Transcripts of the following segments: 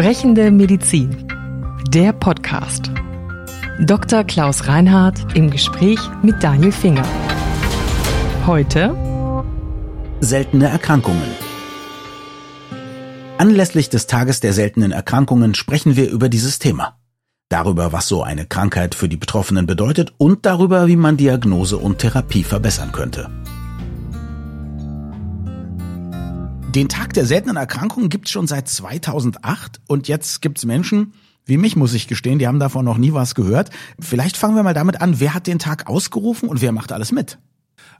Sprechende Medizin. Der Podcast. Dr. Klaus Reinhardt im Gespräch mit Daniel Finger. Heute Seltene Erkrankungen. Anlässlich des Tages der seltenen Erkrankungen sprechen wir über dieses Thema. Darüber, was so eine Krankheit für die Betroffenen bedeutet und darüber, wie man Diagnose und Therapie verbessern könnte. Den Tag der seltenen Erkrankungen gibt's schon seit 2008 und jetzt gibt's Menschen, wie mich muss ich gestehen, die haben davon noch nie was gehört. Vielleicht fangen wir mal damit an, wer hat den Tag ausgerufen und wer macht alles mit?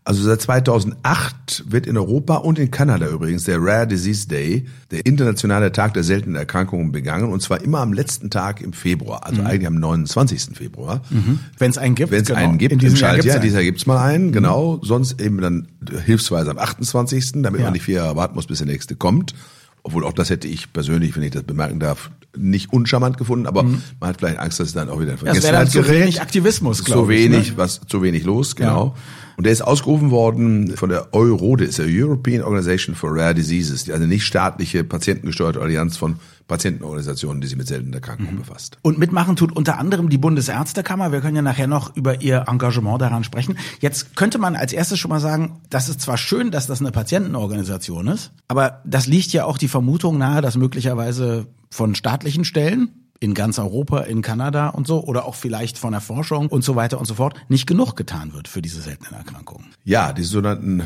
Also seit 2008 wird in Europa und in Kanada übrigens der Rare Disease Day, der internationale Tag der seltenen Erkrankungen, begangen. Und zwar immer am letzten Tag im Februar, also mhm. eigentlich am 29. Februar. Mhm. Wenn es einen gibt. Wenn es genau. einen gibt, in diesem Jahr gibt's Jahr, dieser gibt's mal einen, mhm. genau. Sonst eben dann hilfsweise am 28., damit ja. man nicht vier Jahre warten muss, bis der nächste kommt. Obwohl auch das hätte ich persönlich, wenn ich das bemerken darf, nicht uncharmant gefunden, aber mhm. man hat vielleicht Angst, dass es dann auch wieder in Vergessenheit gerät. Zu wenig Aktivismus, glaube ich. Zu wenig, ne? was, zu wenig los, genau. Ja. Und der ist ausgerufen worden von der EURODE, ist der European Organization for Rare Diseases, die eine nicht staatliche, patientengesteuerte Allianz von Patientenorganisationen, die sich mit seltenen Erkrankungen mhm. befasst. Und mitmachen tut unter anderem die Bundesärztekammer. Wir können ja nachher noch über ihr Engagement daran sprechen. Jetzt könnte man als erstes schon mal sagen, das ist zwar schön, dass das eine Patientenorganisation ist, aber das liegt ja auch die Vermutung nahe, dass möglicherweise von staatlichen Stellen in ganz Europa, in Kanada und so, oder auch vielleicht von der Forschung und so weiter und so fort, nicht genug getan wird für diese seltenen Erkrankungen. Ja, die sogenannten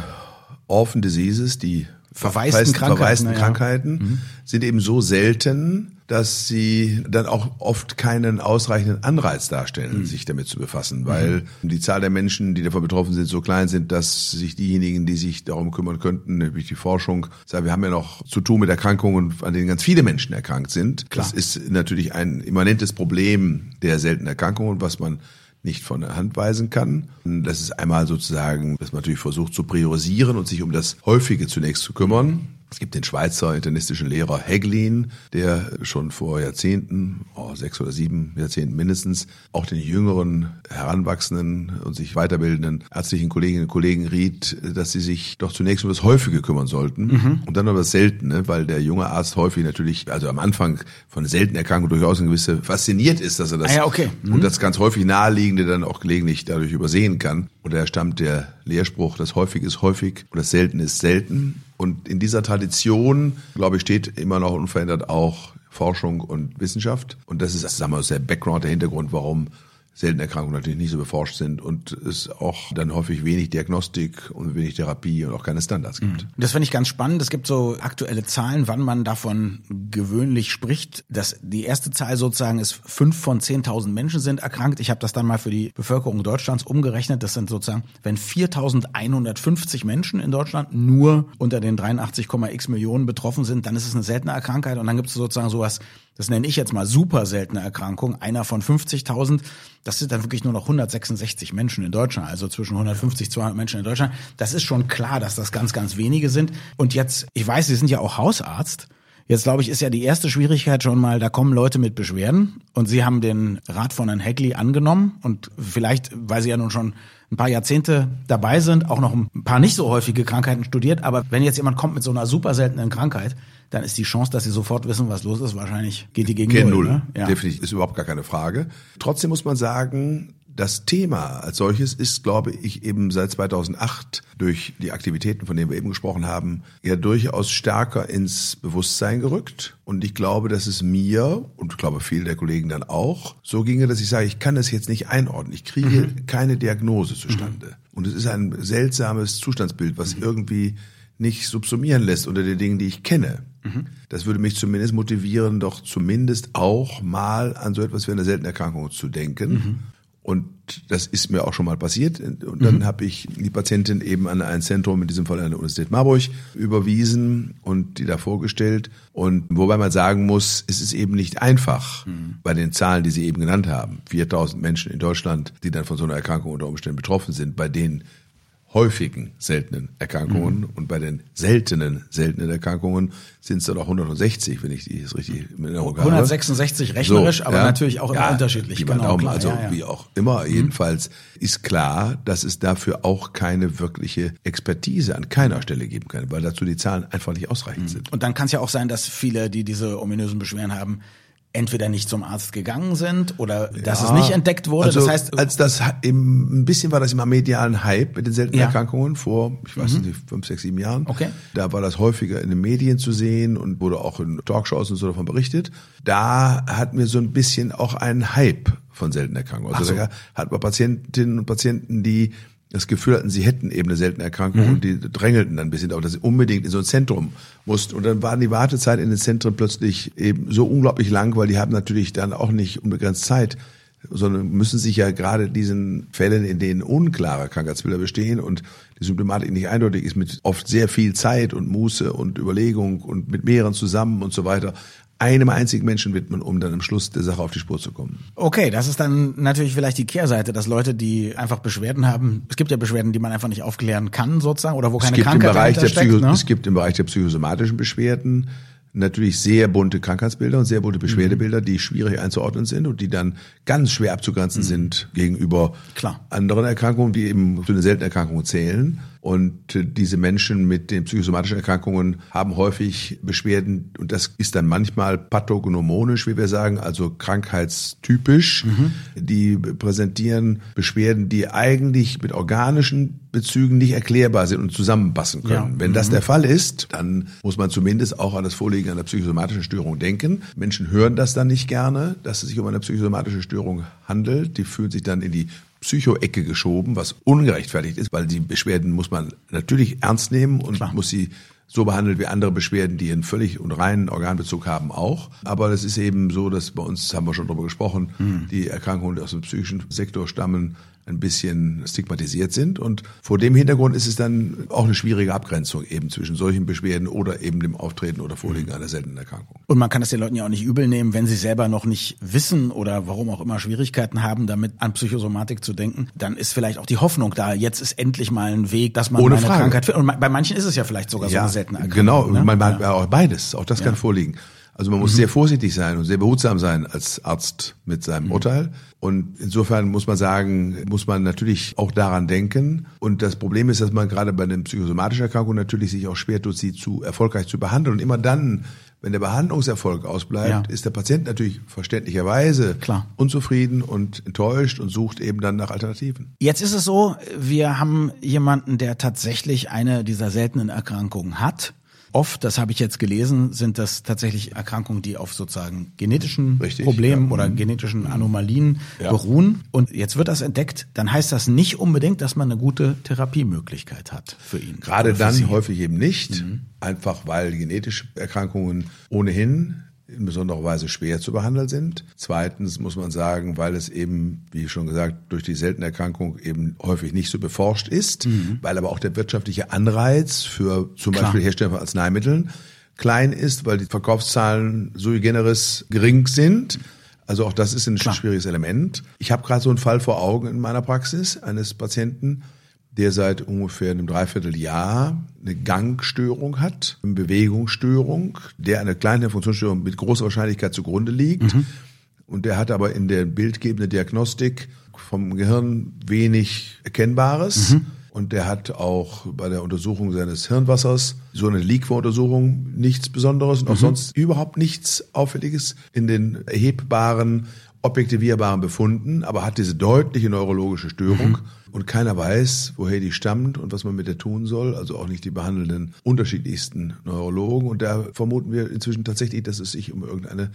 Orphan Diseases, die verwaisten Krankheiten, verwaisten Krankheiten mhm. sind eben so selten, dass sie dann auch oft keinen ausreichenden Anreiz darstellen, mhm. sich damit zu befassen, weil mhm. die Zahl der Menschen, die davon betroffen sind, so klein sind, dass sich diejenigen, die sich darum kümmern könnten, nämlich die Forschung, sagen, wir haben ja noch zu tun mit Erkrankungen, an denen ganz viele Menschen erkrankt sind. Klar. Das ist natürlich ein immanentes Problem der seltenen Erkrankungen, was man nicht von der Hand weisen kann. Das ist einmal sozusagen, dass man natürlich versucht zu priorisieren und sich um das Häufige zunächst zu kümmern. Es gibt den Schweizer internistischen Lehrer Heglin, der schon vor Jahrzehnten, oh, sechs oder sieben Jahrzehnten mindestens, auch den jüngeren, heranwachsenden und sich weiterbildenden ärztlichen Kolleginnen und Kollegen riet, dass sie sich doch zunächst um das Häufige kümmern sollten mhm. und dann um das Seltene, weil der junge Arzt häufig natürlich, also am Anfang von seltenen Erkrankungen durchaus eine gewisse fasziniert ist, dass er das ah ja, okay. mhm. und das ganz häufig naheliegende dann auch gelegentlich dadurch übersehen kann. Und daher stammt der Lehrspruch, das Häufige ist häufig und das Seltene ist selten. Und in dieser Tradition, glaube ich, steht immer noch unverändert auch Forschung und Wissenschaft. Und das ist, sagen wir mal, der Background, der Hintergrund, warum seltene Erkrankungen natürlich nicht so beforscht sind und es auch dann häufig wenig Diagnostik und wenig Therapie und auch keine Standards gibt. Mhm. Das finde ich ganz spannend. Es gibt so aktuelle Zahlen, wann man davon gewöhnlich spricht. dass die erste Zahl sozusagen ist, fünf von 10.000 Menschen sind erkrankt. Ich habe das dann mal für die Bevölkerung Deutschlands umgerechnet. Das sind sozusagen, wenn 4.150 Menschen in Deutschland nur unter den 83,x Millionen betroffen sind, dann ist es eine seltene Erkrankheit und dann gibt es sozusagen sowas das nenne ich jetzt mal super seltene Erkrankung, einer von 50.000, das sind dann wirklich nur noch 166 Menschen in Deutschland, also zwischen 150 200 Menschen in Deutschland. Das ist schon klar, dass das ganz, ganz wenige sind. Und jetzt, ich weiß, Sie sind ja auch Hausarzt. Jetzt glaube ich, ist ja die erste Schwierigkeit schon mal, da kommen Leute mit Beschwerden und Sie haben den Rat von Herrn Heckley angenommen und vielleicht, weil Sie ja nun schon ein paar Jahrzehnte dabei sind, auch noch ein paar nicht so häufige Krankheiten studiert, aber wenn jetzt jemand kommt mit so einer super seltenen Krankheit, dann ist die Chance, dass sie sofort wissen, was los ist, wahrscheinlich geht die gegen Gen null. null. Ne? Ja. Definitiv, ist überhaupt gar keine Frage. Trotzdem muss man sagen, das Thema als solches ist, glaube ich, eben seit 2008 durch die Aktivitäten, von denen wir eben gesprochen haben, ja durchaus stärker ins Bewusstsein gerückt. Und ich glaube, dass es mir und ich glaube viele der Kollegen dann auch so ginge, dass ich sage, ich kann das jetzt nicht einordnen. Ich kriege mhm. keine Diagnose zustande. Mhm. Und es ist ein seltsames Zustandsbild, was mhm. irgendwie nicht subsumieren lässt unter den Dingen, die ich kenne. Mhm. Das würde mich zumindest motivieren, doch zumindest auch mal an so etwas wie eine Seltenerkrankung zu denken. Mhm. Und das ist mir auch schon mal passiert. Und dann mhm. habe ich die Patientin eben an ein Zentrum, in diesem Fall an der Universität Marburg, überwiesen und die da vorgestellt. Und wobei man sagen muss, es ist eben nicht einfach mhm. bei den Zahlen, die Sie eben genannt haben. 4000 Menschen in Deutschland, die dann von so einer Erkrankung unter Umständen betroffen sind, bei denen häufigen seltenen Erkrankungen mhm. und bei den seltenen seltenen Erkrankungen sind es dann auch 160, wenn ich die jetzt richtig in Erinnerung habe. 166 rechnerisch, so, aber ja, natürlich auch immer ja, unterschiedlich. Genau, Daumen, also ja, wie auch immer, mhm. jedenfalls ist klar, dass es dafür auch keine wirkliche Expertise an keiner Stelle geben kann, weil dazu die Zahlen einfach nicht ausreichend mhm. sind. Und dann kann es ja auch sein, dass viele, die diese ominösen Beschwerden haben, entweder nicht zum Arzt gegangen sind oder dass ja, es nicht entdeckt wurde. Also, das heißt, als das im, ein bisschen war das immer medialen Hype mit den seltenen ja. Erkrankungen vor, ich weiß mhm. nicht, fünf, sechs, sieben Jahren. Okay. Da war das häufiger in den Medien zu sehen und wurde auch in Talkshows und so davon berichtet. Da hatten wir so ein bisschen auch einen Hype von seltenen Erkrankungen. Also so. da hat man Patientinnen und Patienten, die das Gefühl hatten, sie hätten eben eine seltene Erkrankung mhm. und die drängelten dann ein bisschen auf, dass sie unbedingt in so ein Zentrum mussten. Und dann waren die Wartezeit in den Zentren plötzlich eben so unglaublich lang, weil die haben natürlich dann auch nicht unbegrenzt Zeit, sondern müssen sich ja gerade diesen Fällen, in denen unklare Krankheitsbilder bestehen und die Symptomatik nicht eindeutig ist, mit oft sehr viel Zeit und Muße und Überlegung und mit mehreren zusammen und so weiter, einem einzigen Menschen widmen, um dann am Schluss der Sache auf die Spur zu kommen. Okay, das ist dann natürlich vielleicht die Kehrseite, dass Leute, die einfach Beschwerden haben, es gibt ja Beschwerden, die man einfach nicht aufklären kann sozusagen oder wo keine Krankheit dahinter steckt. Psycho, ne? Es gibt im Bereich der psychosomatischen Beschwerden natürlich sehr bunte Krankheitsbilder und sehr bunte Beschwerdebilder, die schwierig einzuordnen sind und die dann ganz schwer abzugrenzen mhm. sind gegenüber Klar. anderen Erkrankungen, die eben zu den seltenen Erkrankungen zählen. Und äh, diese Menschen mit den psychosomatischen Erkrankungen haben häufig Beschwerden und das ist dann manchmal pathognomonisch, wie wir sagen, also krankheitstypisch. Mhm. Die können Beschwerden, die eigentlich mit organischen Bezügen nicht erklärbar sind und zusammenpassen können. Ja. Wenn das mhm. der Fall ist, dann muss man zumindest auch an das Vorliegen einer psychosomatischen Störung denken. Menschen hören das dann nicht gerne, dass es sich um eine psychosomatische Störung handelt. Die fühlen sich dann in die Psychoecke geschoben, was ungerechtfertigt ist, weil die Beschwerden muss man natürlich ernst nehmen und Klar. muss sie so behandelt wie andere Beschwerden, die einen völlig und reinen Organbezug haben, auch. Aber es ist eben so, dass bei uns, haben wir schon darüber gesprochen, hm. die Erkrankungen, die aus dem psychischen Sektor stammen, ein bisschen stigmatisiert sind. Und vor dem Hintergrund ist es dann auch eine schwierige Abgrenzung eben zwischen solchen Beschwerden oder eben dem Auftreten oder Vorliegen einer seltenen Erkrankung. Und man kann es den Leuten ja auch nicht übel nehmen, wenn sie selber noch nicht wissen oder warum auch immer Schwierigkeiten haben, damit an Psychosomatik zu denken. Dann ist vielleicht auch die Hoffnung da, jetzt ist endlich mal ein Weg, dass man Ohne eine Frage. Krankheit findet. Und bei manchen ist es ja vielleicht sogar ja, so Erkrankung. Genau, ne? man, man, ja. auch beides, auch das ja. kann vorliegen. Also man muss mhm. sehr vorsichtig sein und sehr behutsam sein als Arzt mit seinem mhm. Urteil. Und insofern muss man sagen, muss man natürlich auch daran denken. Und das Problem ist, dass man gerade bei den psychosomatischen Erkrankungen natürlich sich auch schwer tut, sie zu erfolgreich zu behandeln. Und immer dann, wenn der Behandlungserfolg ausbleibt, ja. ist der Patient natürlich verständlicherweise Klar. unzufrieden und enttäuscht und sucht eben dann nach Alternativen. Jetzt ist es so, wir haben jemanden, der tatsächlich eine dieser seltenen Erkrankungen hat Oft, das habe ich jetzt gelesen, sind das tatsächlich Erkrankungen, die auf sozusagen genetischen Richtig, Problemen ja. oder mhm. genetischen Anomalien ja. beruhen. Und jetzt wird das entdeckt, dann heißt das nicht unbedingt, dass man eine gute Therapiemöglichkeit hat für ihn. Gerade dann Sie. häufig eben nicht, mhm. einfach weil genetische Erkrankungen ohnehin in besonderer Weise schwer zu behandeln sind. Zweitens muss man sagen, weil es eben, wie schon gesagt, durch die seltene Erkrankung eben häufig nicht so beforscht ist, mhm. weil aber auch der wirtschaftliche Anreiz für zum Klar. Beispiel Hersteller von Arzneimitteln klein ist, weil die Verkaufszahlen sui generis gering sind. Also auch das ist ein Klar. schwieriges Element. Ich habe gerade so einen Fall vor Augen in meiner Praxis eines Patienten, der seit ungefähr einem Dreivierteljahr eine Gangstörung hat, eine Bewegungsstörung, der eine kleine Funktionsstörung mit großer Wahrscheinlichkeit zugrunde liegt. Mhm. Und der hat aber in der bildgebenden Diagnostik vom Gehirn wenig Erkennbares. Mhm. Und der hat auch bei der Untersuchung seines Hirnwassers so eine Liquor-Untersuchung nichts Besonderes und auch mhm. sonst überhaupt nichts Auffälliges in den erhebbaren objektivierbaren Befunden, aber hat diese deutliche neurologische Störung mhm. und keiner weiß, woher die stammt und was man mit der tun soll, also auch nicht die behandelnden unterschiedlichsten Neurologen. Und da vermuten wir inzwischen tatsächlich, dass es sich um irgendeine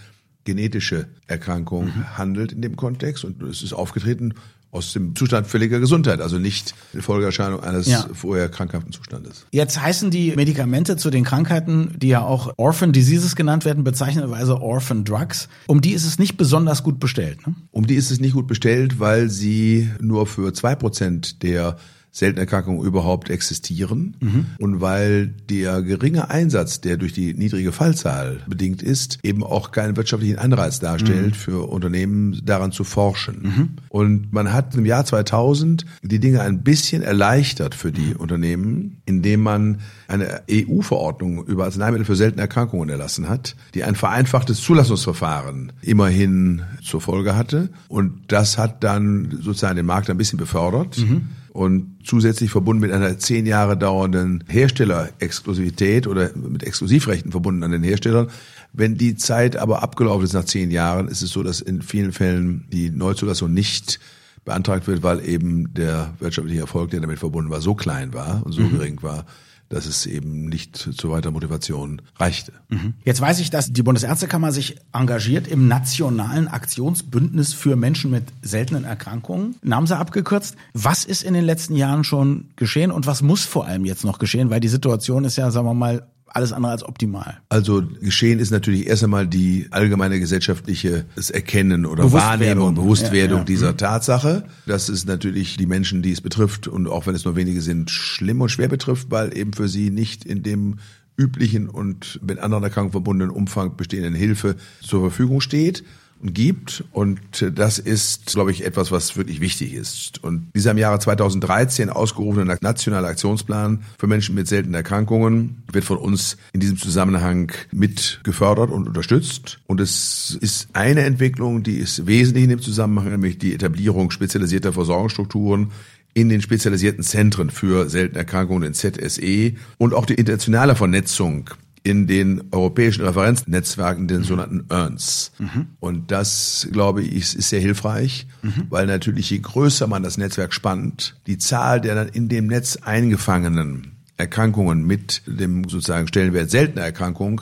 genetische Erkrankung mhm. handelt in dem Kontext und es ist aufgetreten aus dem Zustand völliger Gesundheit, also nicht die Folgeerscheinung eines ja. vorher krankhaften Zustandes. Jetzt heißen die Medikamente zu den Krankheiten, die ja auch Orphan Diseases genannt werden, bezeichnenderweise Orphan Drugs. Um die ist es nicht besonders gut bestellt. Ne? Um die ist es nicht gut bestellt, weil sie nur für zwei Prozent der seltene Erkrankungen überhaupt existieren mhm. und weil der geringe Einsatz, der durch die niedrige Fallzahl bedingt ist, eben auch keinen wirtschaftlichen Anreiz darstellt mhm. für Unternehmen daran zu forschen. Mhm. Und man hat im Jahr 2000 die Dinge ein bisschen erleichtert für die Unternehmen, indem man eine EU-Verordnung über Arzneimittel für seltene Erkrankungen erlassen hat, die ein vereinfachtes Zulassungsverfahren immerhin zur Folge hatte. Und das hat dann sozusagen den Markt ein bisschen befördert. Mhm und zusätzlich verbunden mit einer zehn Jahre dauernden Herstellerexklusivität oder mit Exklusivrechten verbunden an den Herstellern. Wenn die Zeit aber abgelaufen ist nach zehn Jahren, ist es so, dass in vielen Fällen die Neuzulassung nicht beantragt wird, weil eben der wirtschaftliche Erfolg, der damit verbunden war, so klein war und so mhm. gering war, dass es eben nicht zu weiter Motivation reichte. Mhm. Jetzt weiß ich, dass die Bundesärztekammer sich engagiert im nationalen Aktionsbündnis für Menschen mit seltenen Erkrankungen. Namen Sie abgekürzt. Was ist in den letzten Jahren schon geschehen und was muss vor allem jetzt noch geschehen? Weil die Situation ist ja, sagen wir mal, alles andere als optimal. Also geschehen ist natürlich erst einmal die allgemeine gesellschaftliche Erkennen oder Wahrnehmung, Bewusstwerdung ja, ja. dieser mhm. Tatsache. Das ist natürlich die Menschen, die es betrifft und auch wenn es nur wenige sind, schlimm und schwer betrifft, weil eben für sie nicht in dem üblichen und mit anderen Erkrankungen verbundenen Umfang bestehenden Hilfe zur Verfügung steht gibt. Und das ist, glaube ich, etwas, was wirklich wichtig ist. Und dieser im Jahre 2013 ausgerufene nationale Aktionsplan für Menschen mit seltenen Erkrankungen wird von uns in diesem Zusammenhang mit gefördert und unterstützt. Und es ist eine Entwicklung, die ist wesentlich in dem Zusammenhang, nämlich die Etablierung spezialisierter Versorgungsstrukturen in den spezialisierten Zentren für seltene Erkrankungen, in ZSE und auch die internationale Vernetzung in den europäischen Referenznetzwerken, den sogenannten ERNs. Mhm. Und das, glaube ich, ist sehr hilfreich, mhm. weil natürlich je größer man das Netzwerk spannt, die Zahl der dann in dem Netz eingefangenen Erkrankungen mit dem sozusagen Stellenwert seltener Erkrankung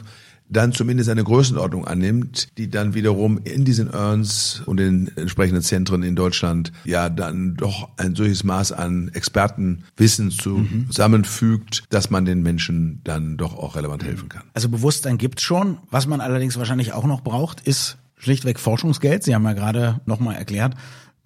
dann zumindest eine Größenordnung annimmt, die dann wiederum in diesen Earns und in entsprechenden Zentren in Deutschland ja dann doch ein solches Maß an Expertenwissen zusammenfügt, dass man den Menschen dann doch auch relevant helfen kann. Also Bewusstsein gibt's schon. Was man allerdings wahrscheinlich auch noch braucht, ist schlichtweg Forschungsgeld. Sie haben ja gerade nochmal erklärt,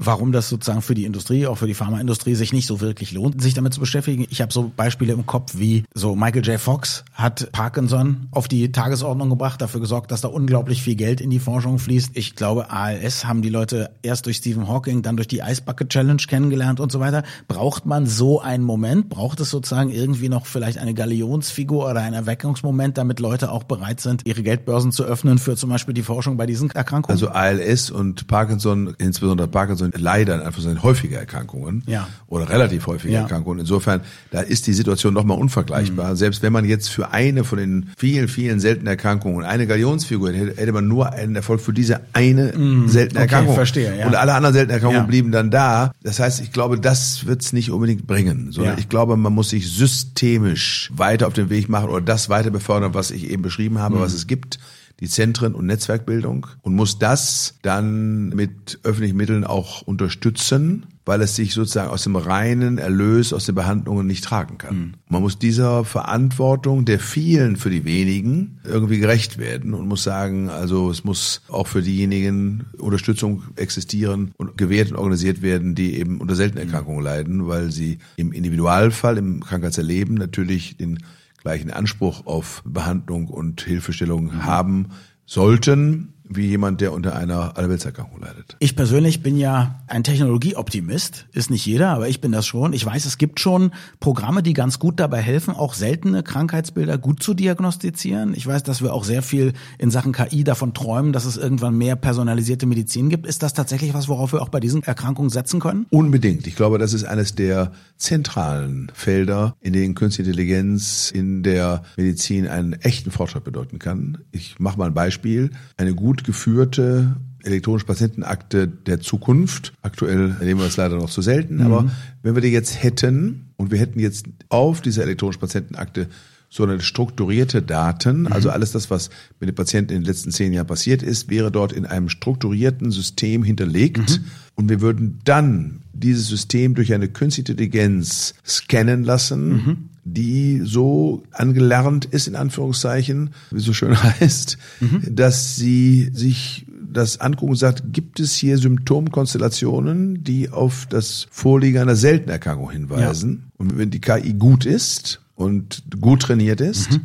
warum das sozusagen für die Industrie, auch für die Pharmaindustrie sich nicht so wirklich lohnt, sich damit zu beschäftigen. Ich habe so Beispiele im Kopf wie so Michael J. Fox hat Parkinson auf die Tagesordnung gebracht, dafür gesorgt, dass da unglaublich viel Geld in die Forschung fließt. Ich glaube, ALS haben die Leute erst durch Stephen Hawking, dann durch die Ice Bucket Challenge kennengelernt und so weiter. Braucht man so einen Moment? Braucht es sozusagen irgendwie noch vielleicht eine Galionsfigur oder ein Erweckungsmoment, damit Leute auch bereit sind, ihre Geldbörsen zu öffnen für zum Beispiel die Forschung bei diesen Erkrankungen? Also ALS und Parkinson, insbesondere Parkinson leider einfach sind häufige Erkrankungen ja. oder relativ häufige ja. Erkrankungen. Insofern, da ist die Situation nochmal unvergleichbar. Mhm. Selbst wenn man jetzt für eine von den vielen, vielen seltenen Erkrankungen eine Galionsfigur hätte, hätte man nur einen Erfolg für diese eine mhm. seltene okay, Erkrankung. Verstehe, ja. Und alle anderen seltenen Erkrankungen ja. blieben dann da. Das heißt, ich glaube, das wird es nicht unbedingt bringen, sondern ich glaube, man muss sich systemisch weiter auf den Weg machen oder das weiter befördern, was ich eben beschrieben habe, mhm. was es gibt die Zentren und Netzwerkbildung und muss das dann mit öffentlichen Mitteln auch unterstützen, weil es sich sozusagen aus dem reinen Erlös aus den Behandlungen nicht tragen kann. Mhm. Man muss dieser Verantwortung der vielen für die wenigen irgendwie gerecht werden und muss sagen, also es muss auch für diejenigen Unterstützung existieren und gewährt und organisiert werden, die eben unter seltenen Erkrankungen leiden, weil sie im Individualfall, im Krankheitserleben natürlich den gleichen Anspruch auf Behandlung und Hilfestellung mhm. haben sollten wie jemand, der unter einer Allerweltserkrankung leidet. Ich persönlich bin ja ein Technologieoptimist. Ist nicht jeder, aber ich bin das schon. Ich weiß, es gibt schon Programme, die ganz gut dabei helfen, auch seltene Krankheitsbilder gut zu diagnostizieren. Ich weiß, dass wir auch sehr viel in Sachen KI davon träumen, dass es irgendwann mehr personalisierte Medizin gibt. Ist das tatsächlich was, worauf wir auch bei diesen Erkrankungen setzen können? Unbedingt. Ich glaube, das ist eines der zentralen Felder, in denen Künstliche Intelligenz in der Medizin einen echten Fortschritt bedeuten kann. Ich mache mal ein Beispiel. Eine gut geführte elektronische Patientenakte der Zukunft. Aktuell erleben wir das leider noch zu selten, mhm. aber wenn wir die jetzt hätten und wir hätten jetzt auf dieser elektronischen Patientenakte so eine strukturierte Daten, mhm. also alles das, was mit dem Patienten in den letzten zehn Jahren passiert ist, wäre dort in einem strukturierten System hinterlegt mhm. und wir würden dann dieses System durch eine künstliche Intelligenz scannen lassen, mhm. Die so angelernt ist, in Anführungszeichen, wie so schön heißt, mhm. dass sie sich das anguckt und sagt, gibt es hier Symptomkonstellationen, die auf das Vorliegen einer Seltenerkrankung hinweisen? Ja. Und wenn die KI gut ist und gut trainiert ist, mhm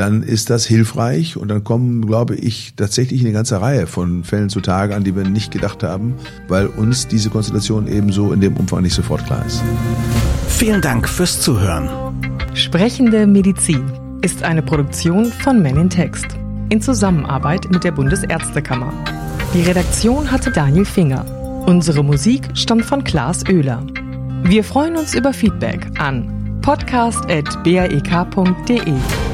dann ist das hilfreich und dann kommen, glaube ich, tatsächlich eine ganze Reihe von Fällen zutage, an die wir nicht gedacht haben, weil uns diese Konstellation ebenso in dem Umfang nicht sofort klar ist. Vielen Dank fürs Zuhören. Sprechende Medizin ist eine Produktion von Men in Text in Zusammenarbeit mit der Bundesärztekammer. Die Redaktion hatte Daniel Finger. Unsere Musik stammt von Klaas Oehler. Wir freuen uns über Feedback an podcast.brek.de.